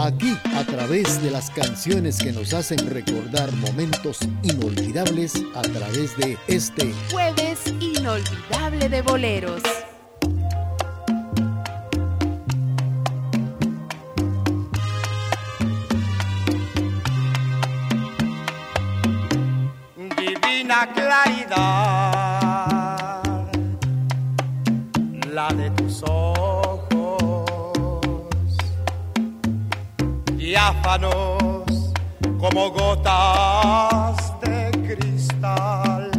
Aquí a través de las canciones que nos hacen recordar momentos inolvidables a través de este jueves inolvidable de boleros. Divina claridad, la de tus ojos diáfanos como gotas de cristal.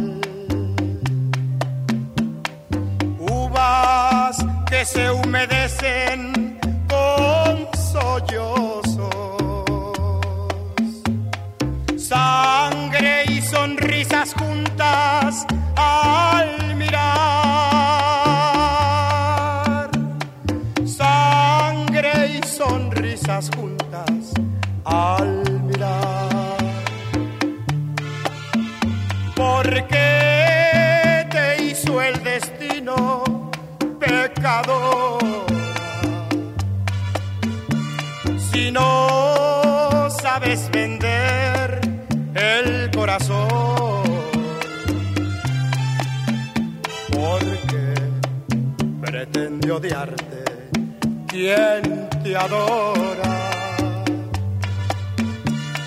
Uvas que se humedecen con sollozos. Sangre y sonrisas juntas odiarte quien te adora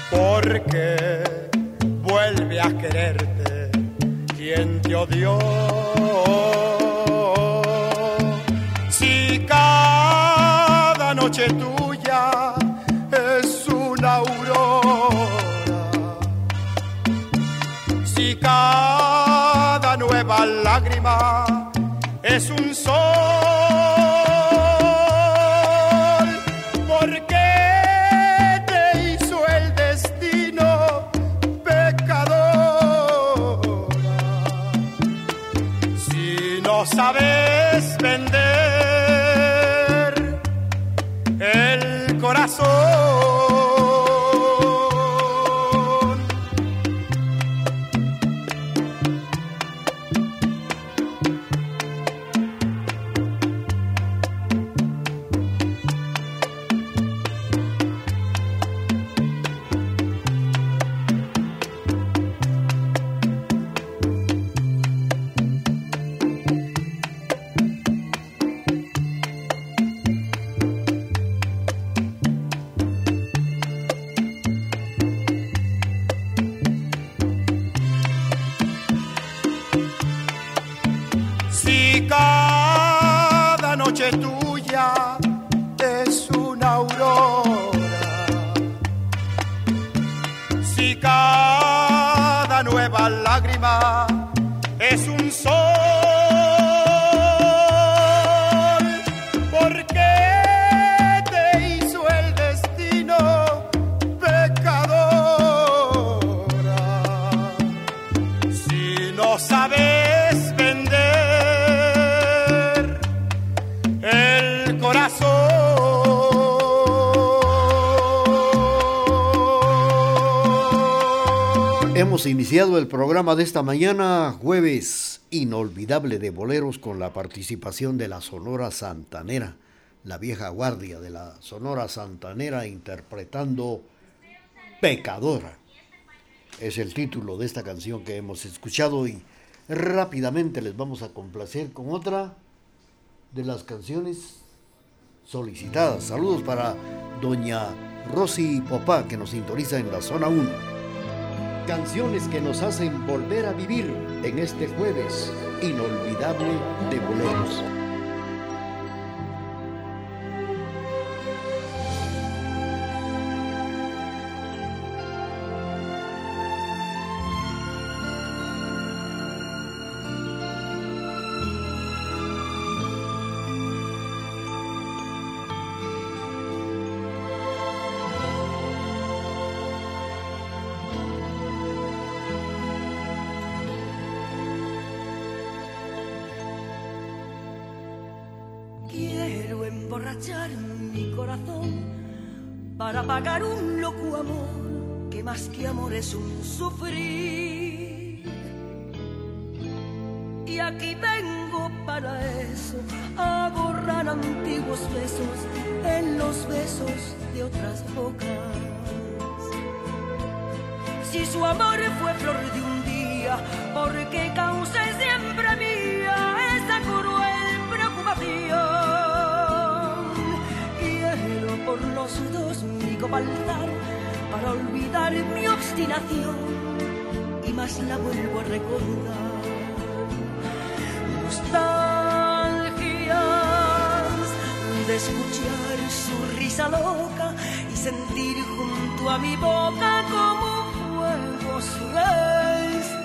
porque vuelve a quererte quien te odió. Si cada noche tuya de esta mañana, jueves inolvidable de boleros con la participación de la Sonora Santanera, la vieja guardia de la Sonora Santanera interpretando Pecadora. Es el título de esta canción que hemos escuchado y rápidamente les vamos a complacer con otra de las canciones solicitadas. Saludos para doña Rosy Popá que nos sintoniza en la zona 1 canciones que nos hacen volver a vivir en este jueves inolvidable de boleros. De otras bocas. Si su amor fue flor de un día, porque causé siempre mía esa cruel preocupación. Quiero por los dos mi copaltar para olvidar mi obstinación y más la vuelvo a recordar. Nostalgias de escuchar su risa loca y sentir junto a mi boca como fuego su respiración.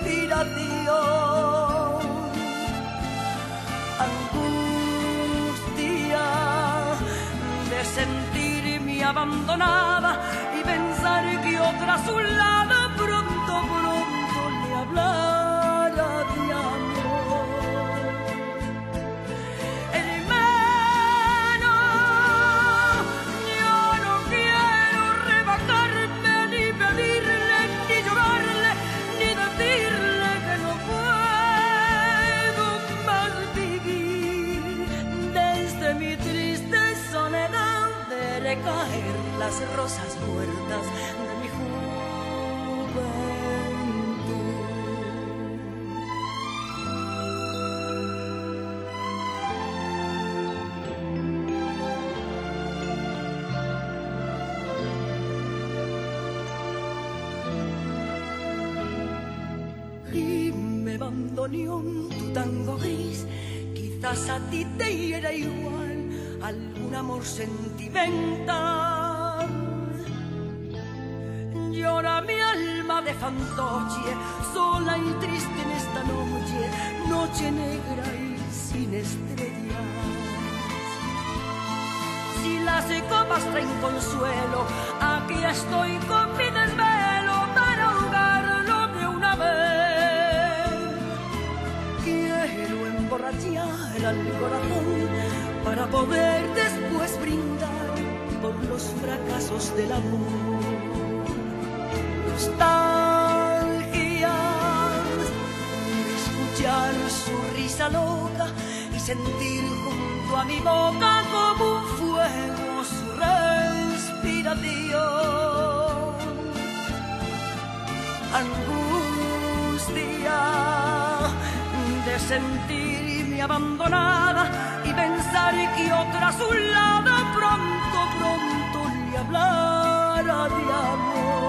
Angustia de sentirme abandonada y pensar que otra a su lado rosas muertas de mi juventud. Dime, bandoneón, tu tango gris, quizás a ti te hiera igual algún amor sentimental. Fantoche, sola y triste en esta noche, noche negra y sin estrellas. Si las copas traen consuelo, aquí estoy con mi desvelo para ahogarlo de una vez. Quiero emborrachar al corazón para poder después brindar por los fracasos del amor. Nostalgias escuchar su risa loca y sentir junto a mi boca como un fuego su respiración. Angustia de sentirme abandonada y pensar que otra a su lado pronto, pronto le hablara de amor.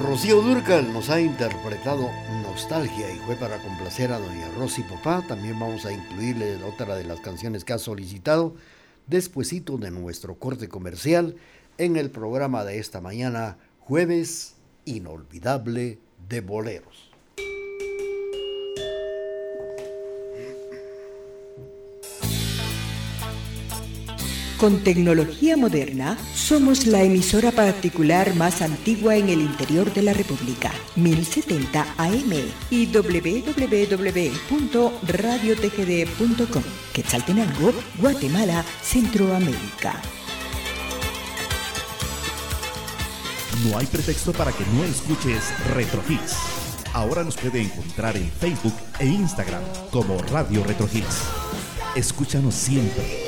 Rocío Durcal nos ha interpretado Nostalgia y fue para complacer a doña Rosy Papá. También vamos a incluirle otra de las canciones que ha solicitado despuesito de nuestro corte comercial en el programa de esta mañana, jueves inolvidable de boleros. Con tecnología moderna, somos la emisora particular más antigua en el interior de la República, 1070 AM y www.radiotgd.com, Quetzaltenango, Guatemala, Centroamérica. No hay pretexto para que no escuches Retro Hits. Ahora nos puede encontrar en Facebook e Instagram como Radio Retro Hits. Escúchanos siempre,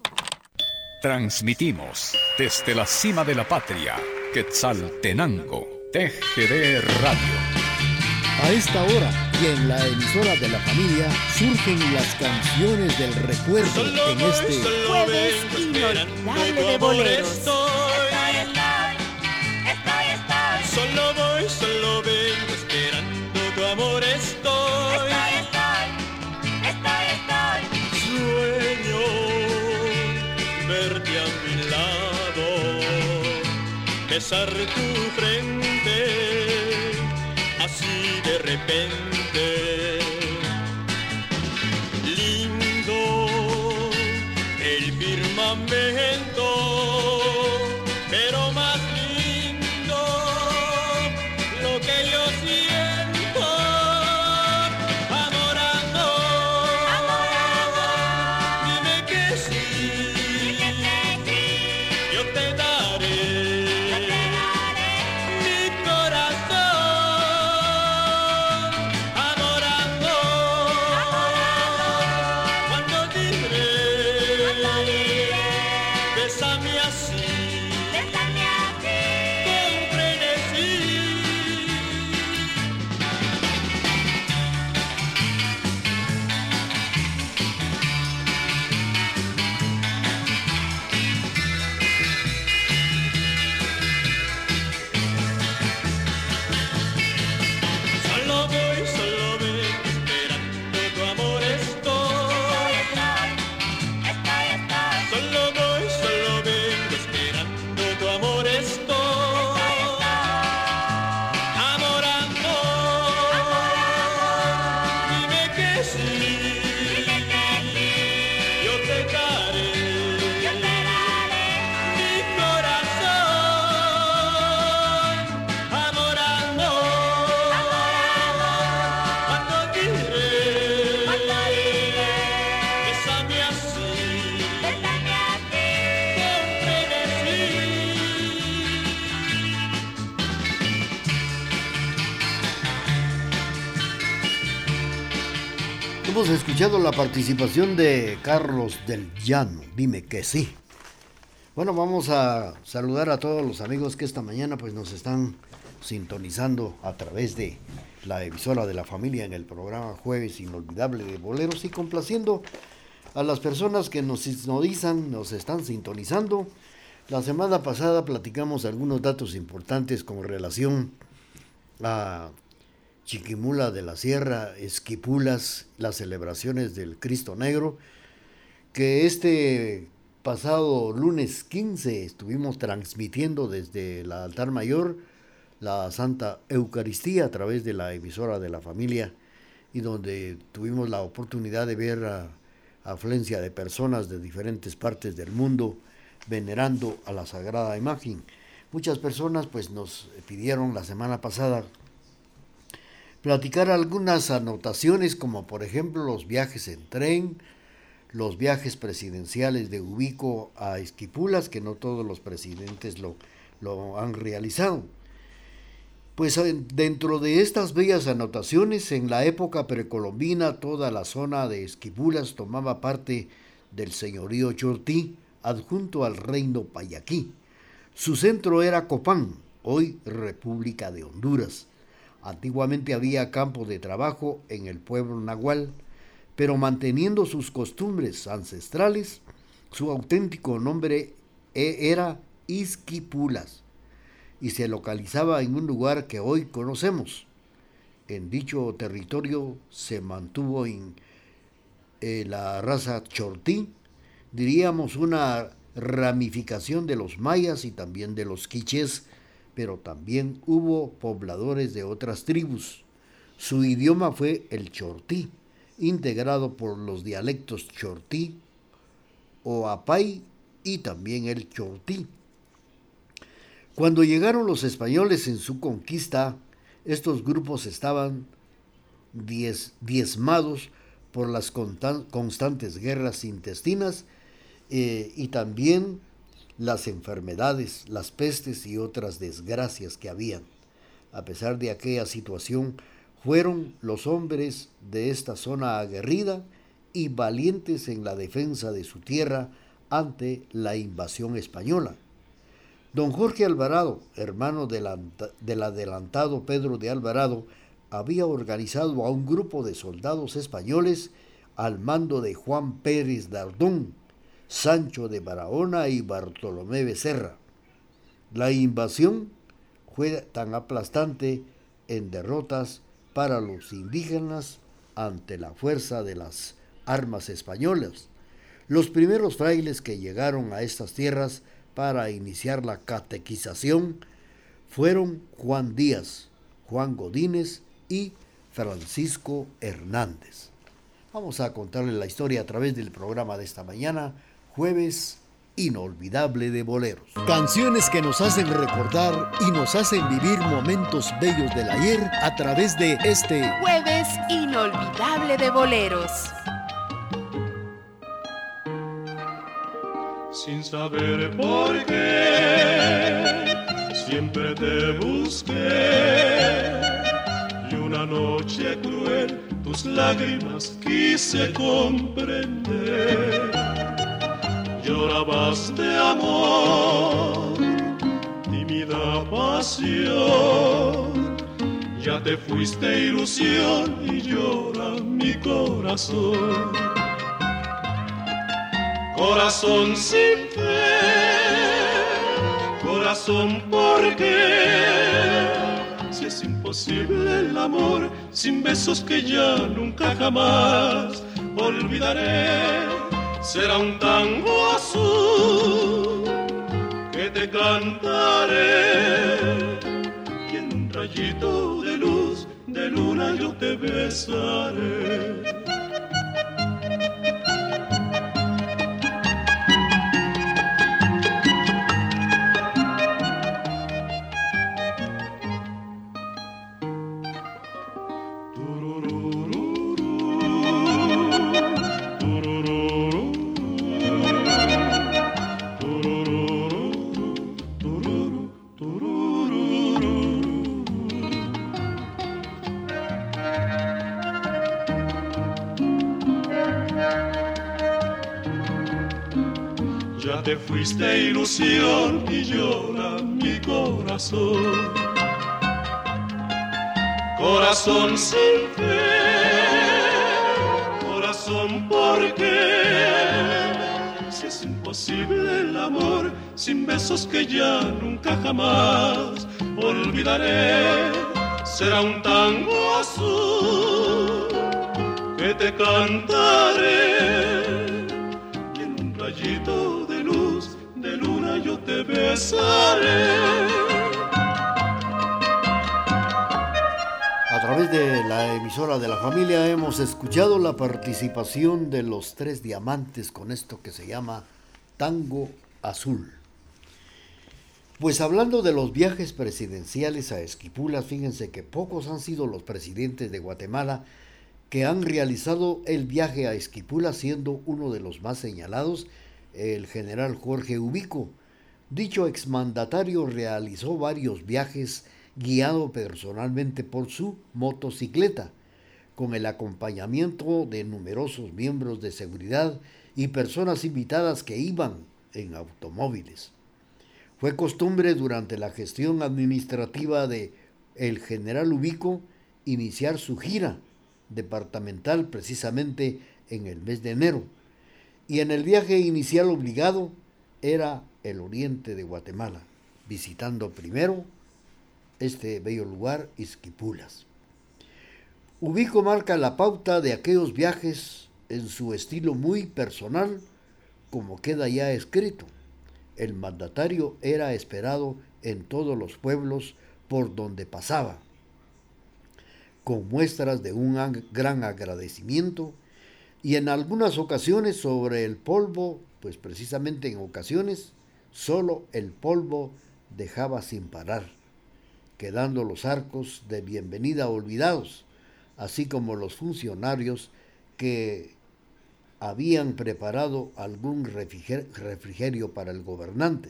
Transmitimos desde la cima de la patria, Quetzaltenango, TGD Radio. A esta hora y en la emisora de la familia surgen las canciones del recuerdo en este Jueves inolvidable de boleros. Solo voy, solo vengo esperando tu amor estoy. Besar tu frente, así de repente. La participación de Carlos del Llano, dime que sí. Bueno, vamos a saludar a todos los amigos que esta mañana pues nos están sintonizando a través de la emisora de la familia en el programa Jueves Inolvidable de Boleros y complaciendo a las personas que nos sintonizan, nos están sintonizando. La semana pasada platicamos algunos datos importantes con relación a Chiquimula de la Sierra, Esquipulas, las celebraciones del Cristo Negro, que este pasado lunes 15 estuvimos transmitiendo desde el altar mayor la Santa Eucaristía a través de la emisora de la familia y donde tuvimos la oportunidad de ver a afluencia de personas de diferentes partes del mundo venerando a la Sagrada Imagen. Muchas personas pues nos pidieron la semana pasada platicar algunas anotaciones como por ejemplo los viajes en tren, los viajes presidenciales de Ubico a Esquipulas, que no todos los presidentes lo, lo han realizado. Pues en- dentro de estas bellas anotaciones, en la época precolombina, toda la zona de Esquipulas tomaba parte del señorío Chortí, adjunto al reino Payaquí. Su centro era Copán, hoy República de Honduras. Antiguamente había campo de trabajo en el pueblo nahual, pero manteniendo sus costumbres ancestrales, su auténtico nombre e- era Isquipulas y se localizaba en un lugar que hoy conocemos. En dicho territorio se mantuvo en eh, la raza chortí, diríamos una ramificación de los mayas y también de los quichés, pero también hubo pobladores de otras tribus. Su idioma fue el chortí, integrado por los dialectos chortí, oapay y también el chortí. Cuando llegaron los españoles en su conquista, estos grupos estaban diez- diezmados por las constantes guerras intestinas eh, y también las enfermedades, las pestes y otras desgracias que habían. a pesar de aquella situación, fueron los hombres de esta zona aguerrida y valientes en la defensa de su tierra ante la invasión española. Don Jorge Alvarado, hermano del adelantado Pedro de Alvarado, había organizado a un grupo de soldados españoles al mando de Juan Pérez Dardón, Sancho de Barahona y Bartolomé Becerra. La invasión fue tan aplastante en derrotas para los indígenas ante la fuerza de las armas españolas. Los primeros frailes que llegaron a estas tierras para iniciar la catequización fueron Juan Díaz, Juan Godínez y Francisco Hernández. Vamos a contarles la historia a través del programa de esta mañana, jueves inolvidable de boleros. Canciones que nos hacen recordar y nos hacen vivir momentos bellos del ayer a través de este jueves inolvidable de boleros. Sin saber por qué, siempre te busqué y una noche cruel tus lágrimas quise comprender llorabas de amor, tímida pasión. Ya te fuiste ilusión y llora mi corazón. Corazón sin fe, corazón por qué. Si es imposible el amor sin besos que ya nunca jamás olvidaré será un tango azul que te cantaré y en un rayito de luz de luna yo te besaré. Fuiste ilusión y llora mi corazón. Corazón sin fe, corazón porque si es imposible el amor sin besos que ya nunca jamás olvidaré, será un tango azul que te cantaré A través de la emisora de la familia hemos escuchado la participación de los tres diamantes con esto que se llama Tango Azul. Pues hablando de los viajes presidenciales a Esquipulas, fíjense que pocos han sido los presidentes de Guatemala que han realizado el viaje a Esquipulas, siendo uno de los más señalados el general Jorge Ubico, Dicho exmandatario realizó varios viajes guiado personalmente por su motocicleta, con el acompañamiento de numerosos miembros de seguridad y personas invitadas que iban en automóviles. Fue costumbre durante la gestión administrativa de el general Ubico iniciar su gira departamental precisamente en el mes de enero. Y en el viaje inicial obligado era el oriente de Guatemala, visitando primero este bello lugar, Izquipulas. Ubico marca la pauta de aquellos viajes en su estilo muy personal, como queda ya escrito. El mandatario era esperado en todos los pueblos por donde pasaba, con muestras de un gran agradecimiento y en algunas ocasiones sobre el polvo, pues precisamente en ocasiones Solo el polvo dejaba sin parar, quedando los arcos de bienvenida olvidados, así como los funcionarios que habían preparado algún refrigerio para el gobernante.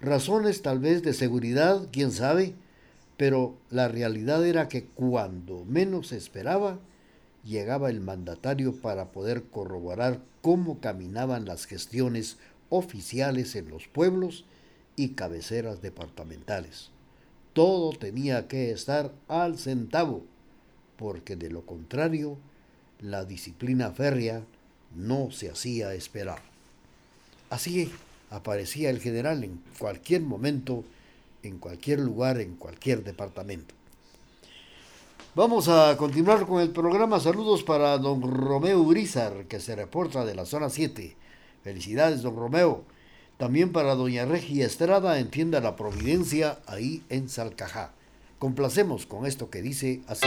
Razones tal vez de seguridad, quién sabe, Pero la realidad era que cuando menos esperaba, llegaba el mandatario para poder corroborar cómo caminaban las gestiones oficiales en los pueblos y cabeceras departamentales. Todo tenía que estar al centavo, porque de lo contrario, la disciplina férrea no se hacía esperar. Así aparecía el general en cualquier momento, en cualquier lugar, en cualquier departamento. Vamos a continuar con el programa. Saludos para don Romeo Urizar, que se reporta de la zona 7. Felicidades, don Romeo. También para doña Regia Estrada en Tienda La Providencia, ahí en Salcajá. Complacemos con esto que dice así.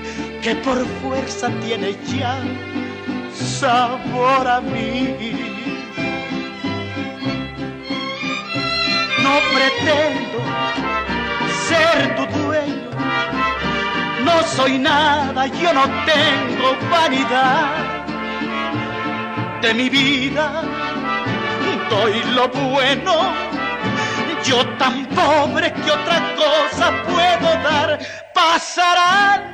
que por fuerza tiene ya sabor a mí. No pretendo ser tu dueño, no soy nada, yo no tengo vanidad de mi vida, doy lo bueno yo tan pobre que otra cosa puedo dar. Pasarán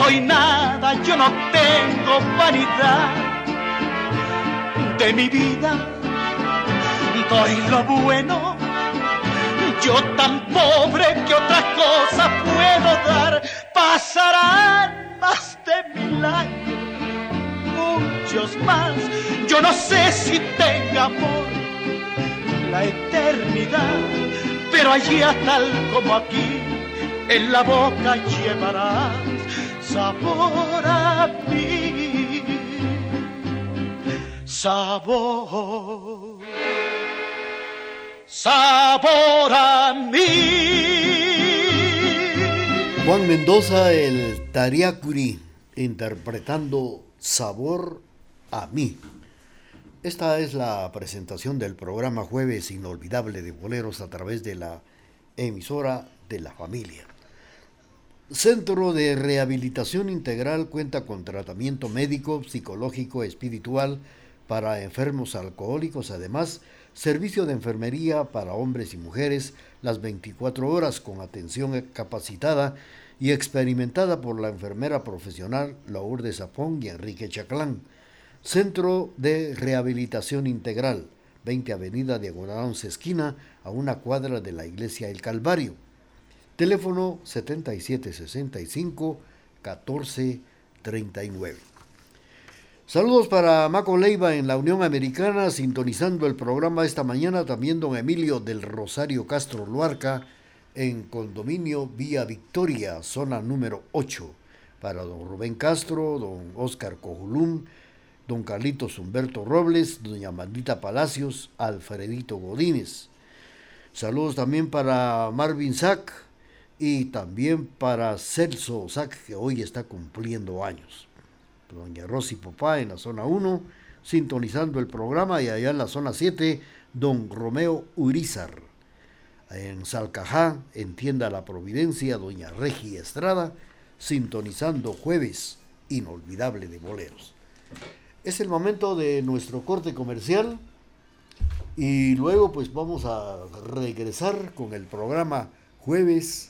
Soy nada, yo no tengo vanidad de mi vida. Doy lo bueno, yo tan pobre que otra cosa puedo dar. Pasarán más de mil años, muchos más. Yo no sé si tenga amor la eternidad, pero allá tal como aquí, en la boca llevarás sabor a mí, sabor, sabor a mí. Juan Mendoza, el Tariacuri, interpretando Sabor a mí. Esta es la presentación del programa Jueves Inolvidable de Boleros a través de la emisora de la familia. Centro de Rehabilitación Integral cuenta con tratamiento médico, psicológico, espiritual para enfermos alcohólicos, además servicio de enfermería para hombres y mujeres las 24 horas con atención capacitada y experimentada por la enfermera profesional Lourdes Zapón y Enrique Chaclán. Centro de Rehabilitación Integral, 20 Avenida Diagonal 11 Esquina, a una cuadra de la Iglesia El Calvario. Teléfono 7765-1439. Saludos para Maco Leiva en la Unión Americana, sintonizando el programa esta mañana. También don Emilio del Rosario Castro Luarca en Condominio Vía Victoria, zona número 8. Para don Rubén Castro, don Oscar Cojulum, don Carlitos Humberto Robles, doña Mandita Palacios, Alfredito Godínez. Saludos también para Marvin Sack, y también para Celso Sac, que hoy está cumpliendo años. doña Rosy Popá en la zona 1, sintonizando el programa, y allá en la zona 7, don Romeo Urizar. En Salcajá, en Tienda La Providencia, doña Regi Estrada, sintonizando jueves inolvidable de boleros. Es el momento de nuestro corte comercial y luego pues vamos a regresar con el programa Jueves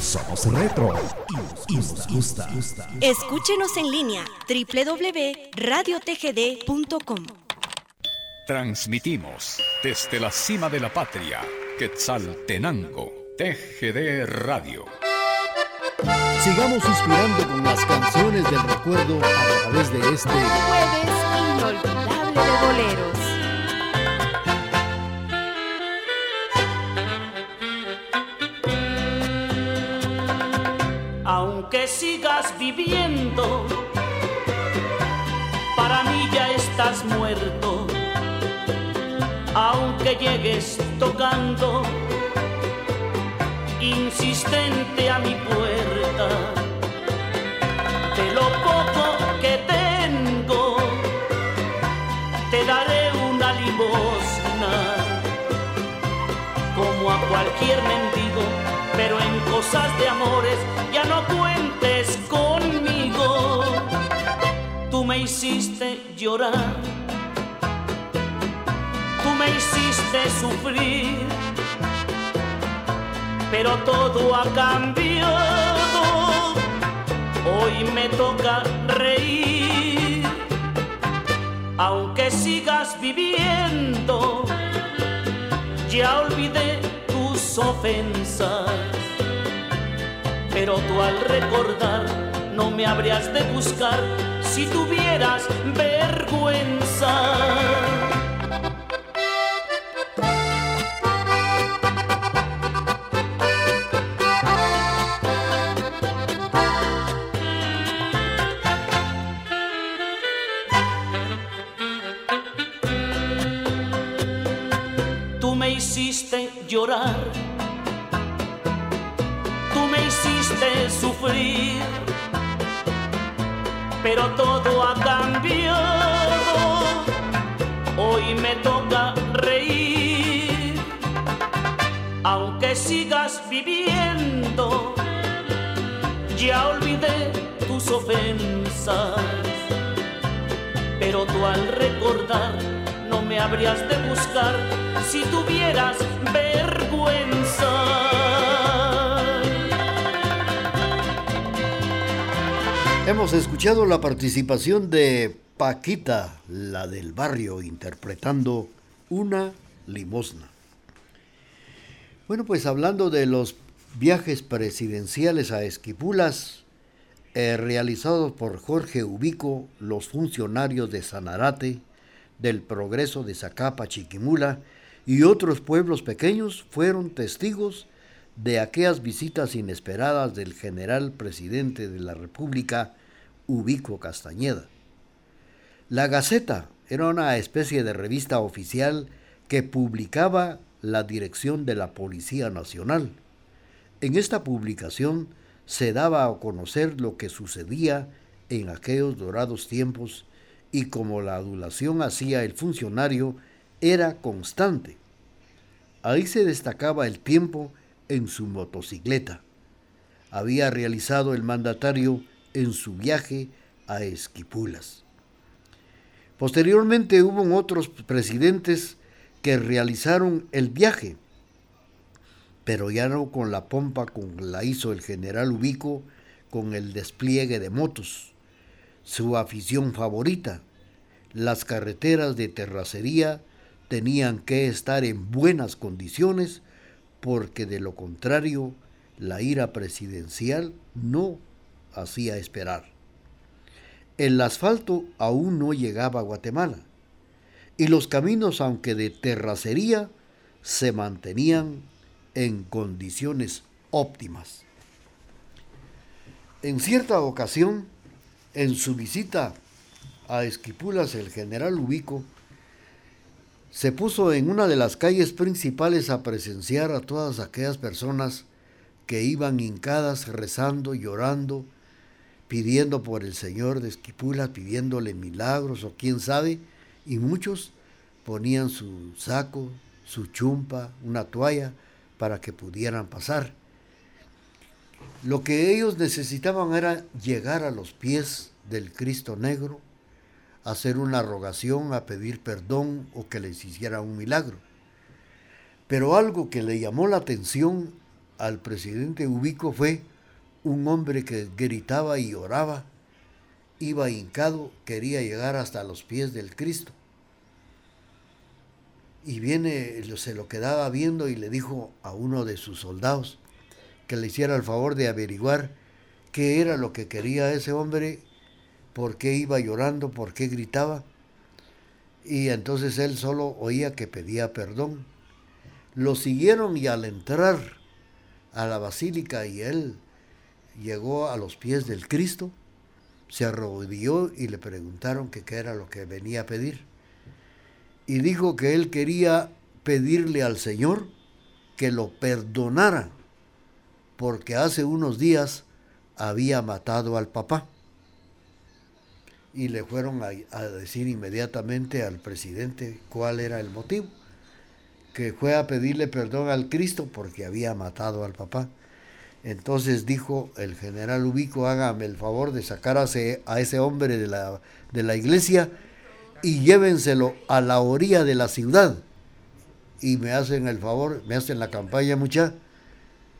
Somos retro y nos gusta. Escúchenos en línea www.radiotgd.com. Transmitimos desde la cima de la patria, Quetzaltenango, TGD Radio. Sigamos inspirando con las canciones del recuerdo a través de este Jueves inolvidable de boleros. Aunque sigas viviendo, para mí ya estás muerto. Aunque llegues tocando, insistente a mi puerta, de lo poco que tengo, te daré una limosna, como a cualquier mendigo, pero en cosas de amores ya no cuentes conmigo. Tú me hiciste llorar, tú me hiciste sufrir, pero todo ha cambiado. Hoy me toca reír, aunque sigas viviendo, ya olvidé ofensas pero tú al recordar no me habrías de buscar si tuvieras vergüenza. Tú me hiciste llorar tú me hiciste sufrir, pero todo ha cambiado. Hoy me toca reír, aunque sigas viviendo. Ya olvidé tus ofensas, pero tú al recordar me habrías de buscar si tuvieras vergüenza. Hemos escuchado la participación de Paquita, la del barrio, interpretando una limosna. Bueno, pues hablando de los viajes presidenciales a Esquipulas, eh, realizados por Jorge Ubico, los funcionarios de Sanarate, del Progreso de Zacapa, Chiquimula y otros pueblos pequeños fueron testigos de aquellas visitas inesperadas del general presidente de la República, Ubico Castañeda. La Gaceta era una especie de revista oficial que publicaba la dirección de la Policía Nacional. En esta publicación se daba a conocer lo que sucedía en aquellos dorados tiempos y como la adulación hacía el funcionario era constante. Ahí se destacaba el tiempo en su motocicleta. Había realizado el mandatario en su viaje a Esquipulas. Posteriormente hubo otros presidentes que realizaron el viaje, pero ya no con la pompa con la hizo el general Ubico con el despliegue de motos, su afición favorita. Las carreteras de terracería tenían que estar en buenas condiciones porque de lo contrario la ira presidencial no hacía esperar. El asfalto aún no llegaba a Guatemala y los caminos, aunque de terracería, se mantenían en condiciones óptimas. En cierta ocasión, en su visita a Esquipulas, el general Ubico se puso en una de las calles principales a presenciar a todas aquellas personas que iban hincadas rezando, llorando, pidiendo por el Señor de Esquipulas, pidiéndole milagros o quién sabe, y muchos ponían su saco, su chumpa, una toalla para que pudieran pasar. Lo que ellos necesitaban era llegar a los pies del Cristo Negro, hacer una rogación, a pedir perdón o que les hiciera un milagro. Pero algo que le llamó la atención al presidente Ubico fue un hombre que gritaba y oraba, iba hincado, quería llegar hasta los pies del Cristo y viene, se lo quedaba viendo y le dijo a uno de sus soldados que le hiciera el favor de averiguar qué era lo que quería ese hombre, por qué iba llorando, por qué gritaba. Y entonces él solo oía que pedía perdón. Lo siguieron y al entrar a la basílica y él llegó a los pies del Cristo, se arrodilló y le preguntaron qué era lo que venía a pedir y dijo que él quería pedirle al Señor que lo perdonara porque hace unos días había matado al papá. Y le fueron a, decir inmediatamente al presidente cuál era el motivo, que fue a pedirle perdón al Cristo porque había matado al papá. Entonces dijo el general Ubico, hágame el favor de sacar a ese, hombre de la, de la iglesia y llévenselo a la orilla de la ciudad. Y me hacen el favor, me hacen la campaña mucha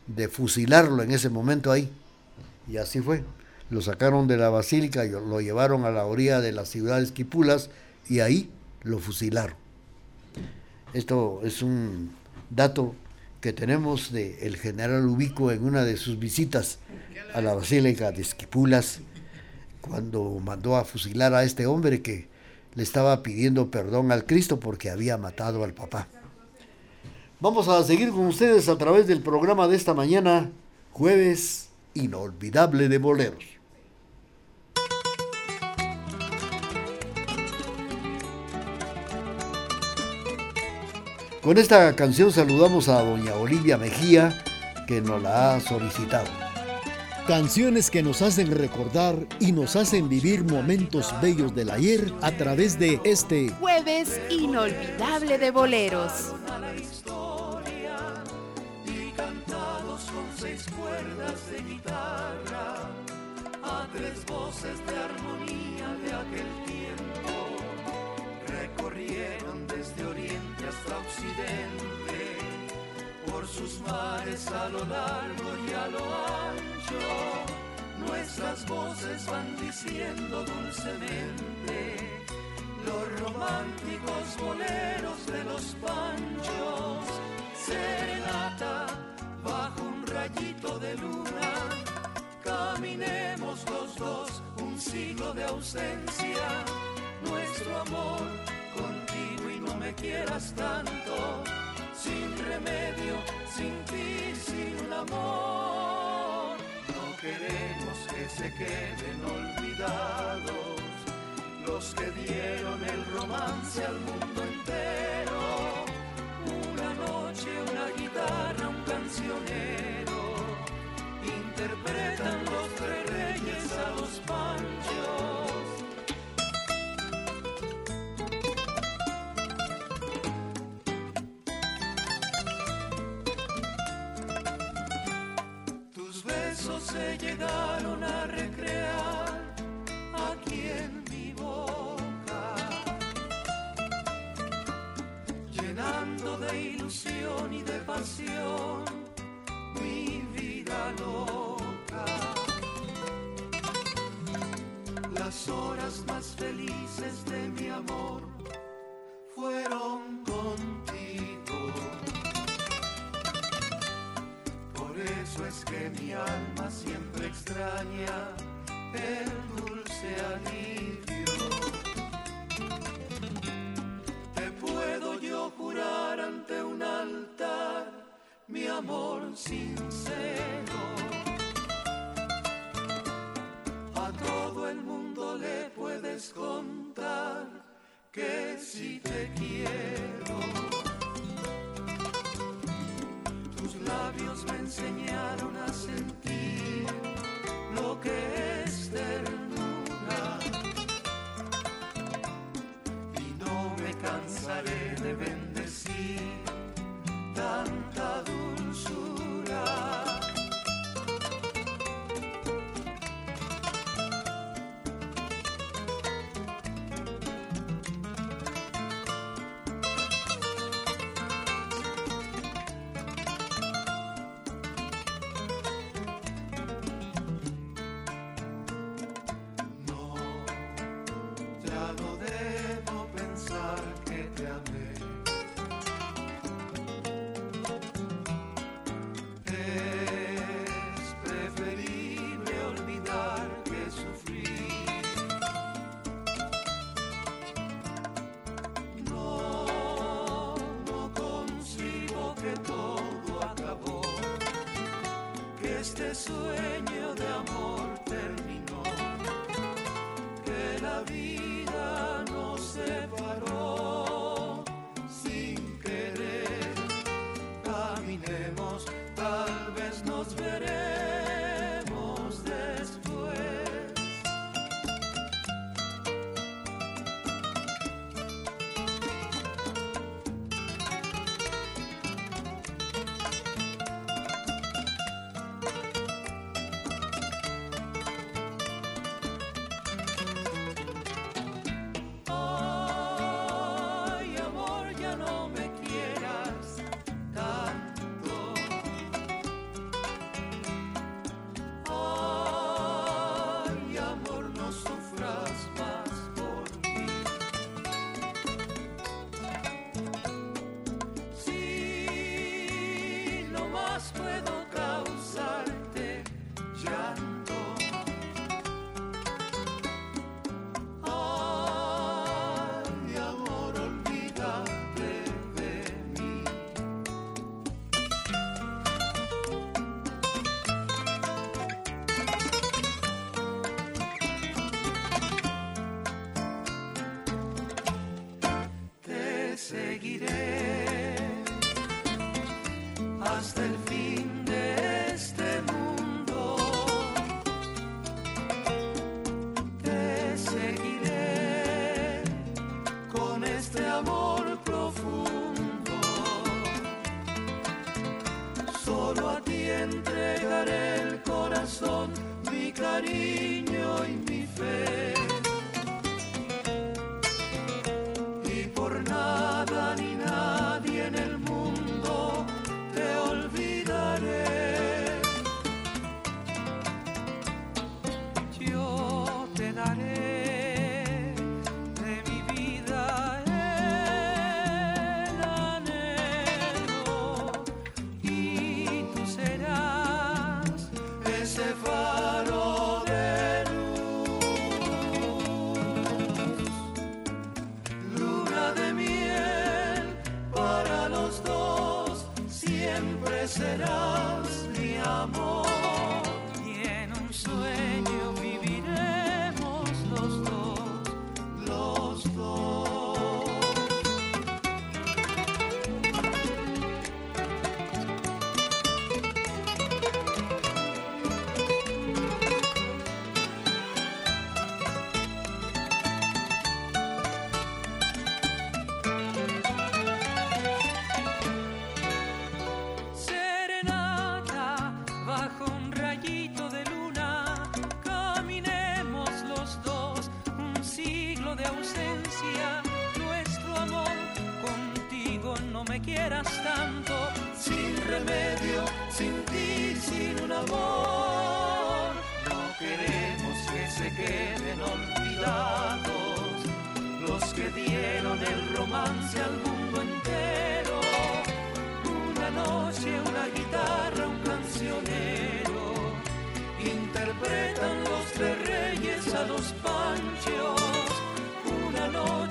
de fusilarlo en ese momento ahí. Y así fue. Lo sacaron de la basílica, y lo llevaron a la orilla de la ciudad de Esquipulas y ahí lo fusilaron. Esto es un dato que tenemos del el general Ubico en una de sus visitas a la basílica de Esquipulas, cuando mandó a fusilar a este hombre que le estaba pidiendo perdón al Cristo porque había matado al papá. Vamos a seguir con ustedes a través del programa de esta mañana, jueves inolvidable de boleros. Con esta canción saludamos a doña Olivia Mejía, que nos la ha solicitado. Canciones que nos hacen recordar y nos hacen vivir momentos bellos del ayer a través de este jueves inolvidable de boleros. Cuerdas de guitarra, a tres voces de armonía de aquel tiempo, recorrieron desde oriente hasta occidente por sus mares a lo largo y a lo ancho. Nuestras voces van diciendo dulcemente los románticos boleros de los panchos. Serenata bajo un rayito de luna. Caminemos los dos un siglo de ausencia. Nuestro amor contigo y no me quieras tanto sin remedio, sin ti, sin amor. No queremos que se queden olvidados los que dieron el romance al mundo entero. Interpretan los tres reyes a los panchos. se llegaron horas más si te. Este sueño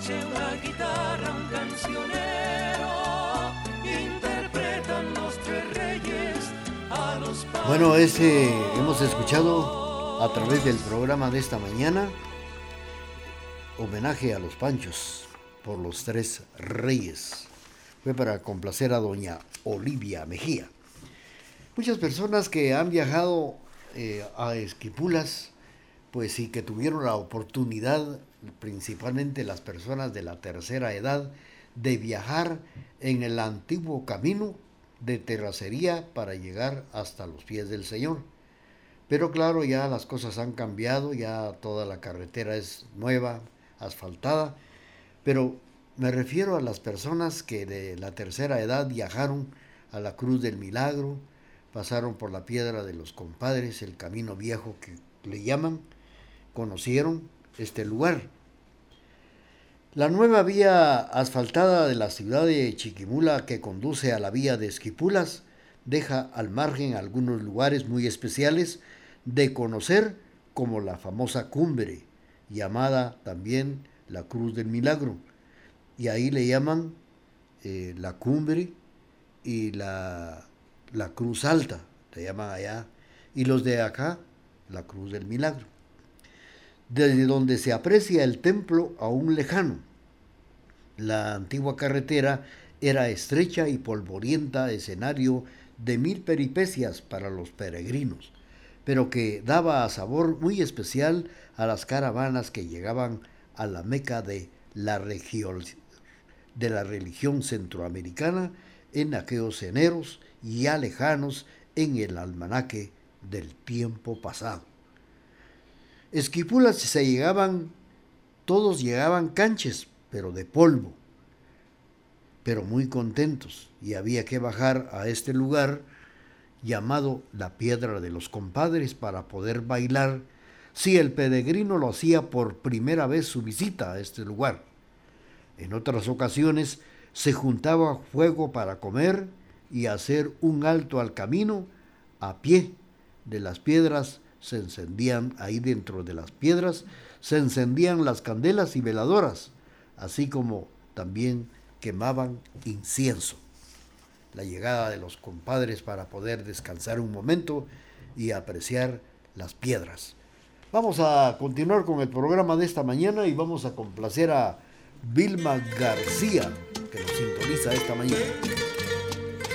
noche, una guitarra, un cancionero, interpretan los tres reyes a los. Bueno, ese hemos escuchado a través del programa de esta mañana homenaje a los Panchos por los tres reyes. Fue para complacer a doña Olivia Mejía. Muchas personas que han viajado eh, a Esquipulas, pues sí que tuvieron la oportunidad, principalmente las personas de la tercera edad, de viajar en el antiguo camino de terracería para llegar hasta los pies del Señor. Pero claro, ya las cosas han cambiado, ya toda la carretera es nueva, asfaltada, pero me refiero a las personas que de la tercera edad viajaron a la Cruz del Milagro, pasaron por la Piedra de los Compadres, el camino viejo que le llaman, conocieron este lugar. La nueva vía asfaltada de la ciudad de Chiquimula que conduce a la vía de Esquipulas deja al margen algunos lugares muy especiales de conocer como la famosa cumbre, llamada también la Cruz del Milagro. Y ahí le llaman eh, la cumbre y la, la Cruz Alta, le llaman allá. Y los de acá, la Cruz del Milagro. Desde donde se aprecia el templo aún lejano. La antigua carretera era estrecha y polvorienta escenario de mil peripecias para los peregrinos, pero que daba sabor muy especial a las caravanas que llegaban a la meca de la, de la religión centroamericana en aquellos eneros ya lejanos en el almanaque del tiempo pasado. Esquipulas se llegaban, todos llegaban canches, pero de polvo, pero muy contentos, y había que bajar a este lugar llamado la Piedra de los Compadres para poder bailar si el peregrino lo hacía por primera vez su visita a este lugar. En otras ocasiones se juntaba fuego para comer y hacer un alto al camino a pie de las piedras se encendían ahí dentro de las piedras se encendían las candelas y veladoras así como también quemaban incienso. La llegada de los compadres para poder descansar un momento y apreciar las piedras. Vamos a continuar con el programa de esta mañana y vamos a complacer a Vilma García que nos sintoniza esta mañana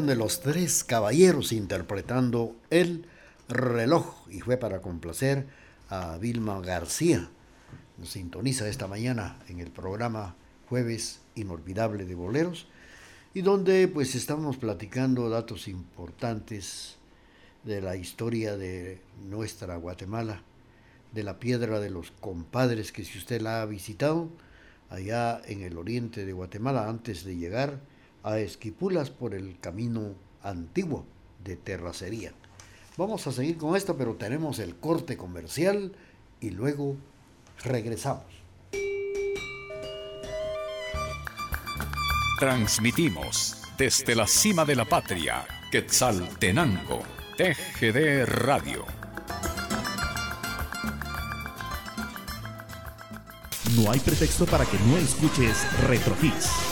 De los tres caballeros interpretando El reloj y fue para complacer a Vilma García. Nos sintoniza esta mañana en el programa Jueves Inolvidable de Boleros y donde pues estamos platicando datos importantes de la historia de nuestra Guatemala, de la piedra de los compadres que si usted la ha visitado allá en el oriente de Guatemala antes de llegar a Esquipulas por el camino antiguo de terracería. Vamos a seguir con esto, pero tenemos el corte comercial y luego regresamos. Transmitimos desde la cima de la patria, Quetzaltenango, TGD Radio. No hay pretexto para que no escuches Retro Hits.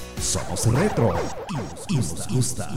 Somos retro y nos gusta.